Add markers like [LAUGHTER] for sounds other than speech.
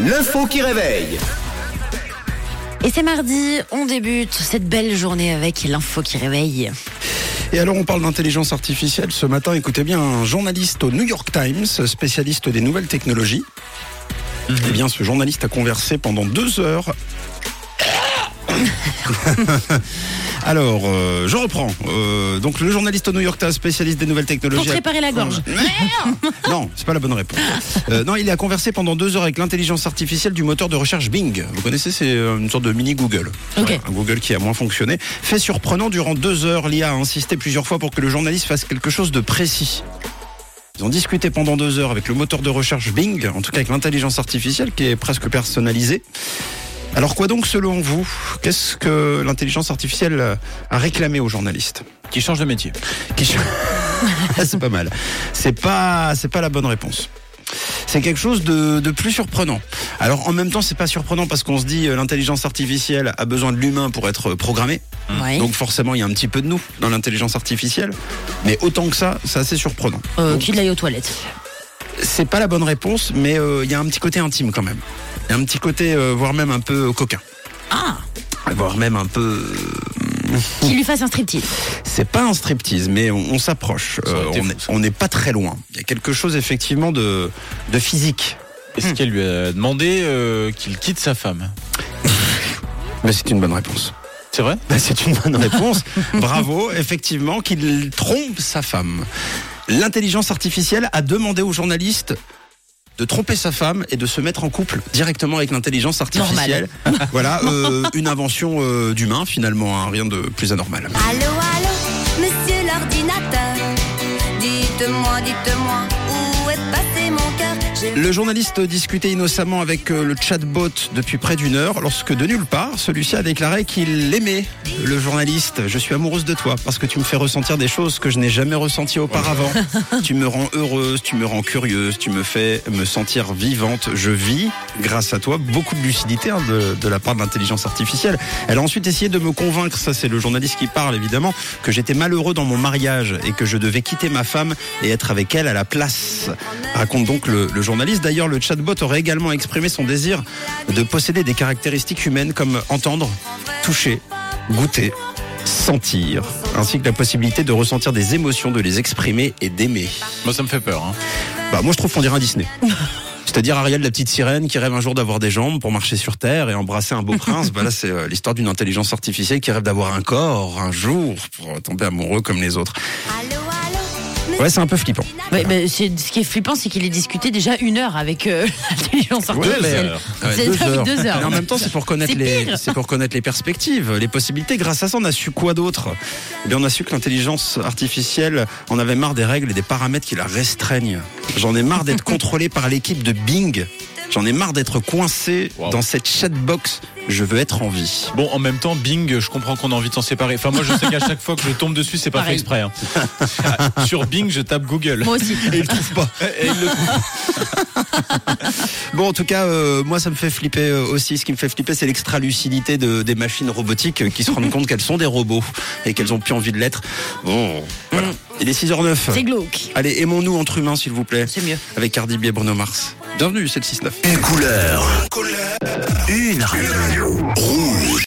L'info qui réveille. Et c'est mardi, on débute cette belle journée avec l'info qui réveille. Et alors on parle d'intelligence artificielle. Ce matin, écoutez bien, un journaliste au New York Times, spécialiste des nouvelles technologies. Eh bien, ce journaliste a conversé pendant deux heures. [LAUGHS] Alors, euh, je reprends. Euh, donc, le journaliste au New York Times, spécialiste des nouvelles technologies. Pour préparer la gorge. [LAUGHS] non, c'est pas la bonne réponse. Euh, non, il a conversé pendant deux heures avec l'intelligence artificielle du moteur de recherche Bing. Vous connaissez, c'est une sorte de mini Google. Un Google qui a moins fonctionné. Fait surprenant, durant deux heures, l'IA a insisté plusieurs fois pour que le journaliste fasse quelque chose de précis. Ils ont discuté pendant deux heures avec le moteur de recherche Bing, en tout cas avec l'intelligence artificielle qui est presque personnalisée. Alors quoi donc selon vous Qu'est-ce que l'intelligence artificielle a réclamé aux journalistes Qui change de métier. Qui ch- [LAUGHS] C'est pas mal. C'est pas, c'est pas la bonne réponse. C'est quelque chose de, de plus surprenant. Alors en même temps, c'est pas surprenant parce qu'on se dit euh, l'intelligence artificielle a besoin de l'humain pour être programmée. Ouais. Donc forcément, il y a un petit peu de nous dans l'intelligence artificielle. Mais autant que ça, c'est assez surprenant. Euh, Donc, qu'il aille aux toilettes? c'est pas la bonne réponse, mais euh, il y a un petit côté intime quand même. Il y a un petit côté, euh, voire même un peu coquin. Ah, Voire même un peu... qu'il lui fasse un striptease. C'est pas un striptease, mais on, on s'approche. Euh, on n'est pas très loin. Il y a quelque chose effectivement de, de physique. Est-ce qu'elle lui a demandé euh, qu'il quitte sa femme? Mais [LAUGHS] c'est une bonne réponse. C'est vrai? Ben, C'est une bonne réponse. [LAUGHS] Bravo, effectivement, qu'il trompe sa femme. L'intelligence artificielle a demandé aux journalistes de tromper sa femme et de se mettre en couple directement avec l'intelligence artificielle. voilà, euh, une invention euh, d'humain finalement, hein, rien de plus anormal. Allô, allô, monsieur l'ordinateur. Dites-moi, dites-moi, où est passé mon cœur? Le journaliste discutait innocemment avec euh, le chatbot depuis près d'une heure lorsque de nulle part, celui-ci a déclaré qu'il aimait le journaliste. Je suis amoureuse de toi parce que tu me fais ressentir des choses que je n'ai jamais ressenties auparavant. [LAUGHS] tu me rends heureuse, tu me rends curieuse, tu me fais me sentir vivante. Je vis grâce à toi beaucoup de lucidité hein, de, de la part de l'intelligence artificielle. Elle a ensuite essayé de me convaincre, ça c'est le journaliste qui parle évidemment, que j'étais malheureux dans mon mariage et que je devais quitter ma femme et être avec elle à la place. Raconte donc le, le journaliste. D'ailleurs, le chatbot aurait également exprimé son désir de posséder des caractéristiques humaines comme entendre, toucher, goûter, sentir, ainsi que la possibilité de ressentir des émotions, de les exprimer et d'aimer. Moi, ça me fait peur. Hein. Bah, moi, je trouve qu'on dirait un Disney. [LAUGHS] C'est-à-dire Ariel, la petite sirène qui rêve un jour d'avoir des jambes pour marcher sur Terre et embrasser un beau [LAUGHS] prince. Bah là, c'est euh, l'histoire d'une intelligence artificielle qui rêve d'avoir un corps un jour pour tomber amoureux comme les autres. Allô, Ouais, c'est un peu flippant. Ouais, mais c'est, ce qui est flippant, c'est qu'il ait discuté déjà une heure avec euh, [LAUGHS] l'intelligence artificielle. Ouais, C'est deux heures. deux heures. Mais en même temps, c'est pour connaître C'est les, c'est pour connaître les perspectives, les possibilités. Grâce à ça, on a su quoi d'autre? Eh bien, on a su que l'intelligence artificielle en avait marre des règles et des paramètres qui la restreignent. J'en ai marre d'être [LAUGHS] contrôlé par l'équipe de Bing. J'en ai marre d'être coincé Wow. dans cette chatbox. Je veux être en vie. Bon, en même temps, Bing, je comprends qu'on a envie de s'en séparer. Enfin, moi, je sais qu'à chaque fois que je tombe dessus, c'est pas Pareil. fait exprès. hein. Ah, Sur Bing, je tape Google. Moi aussi. Et il trouve pas. Et il le trouve. [LAUGHS] Bon, en tout cas, euh, moi, ça me fait flipper euh, aussi. Ce qui me fait flipper, c'est l'extra-lucidité de, des machines robotiques euh, qui se rendent compte qu'elles sont des robots et qu'elles ont plus envie de l'être. Bon, voilà. Il est 6h09. C'est glauque. Allez, aimons-nous entre humains, s'il vous plaît. C'est mieux. Avec Cardi B et Bruno Mars. Bienvenue, c'est le 6-9. Une couleur. Une radio. Rouge.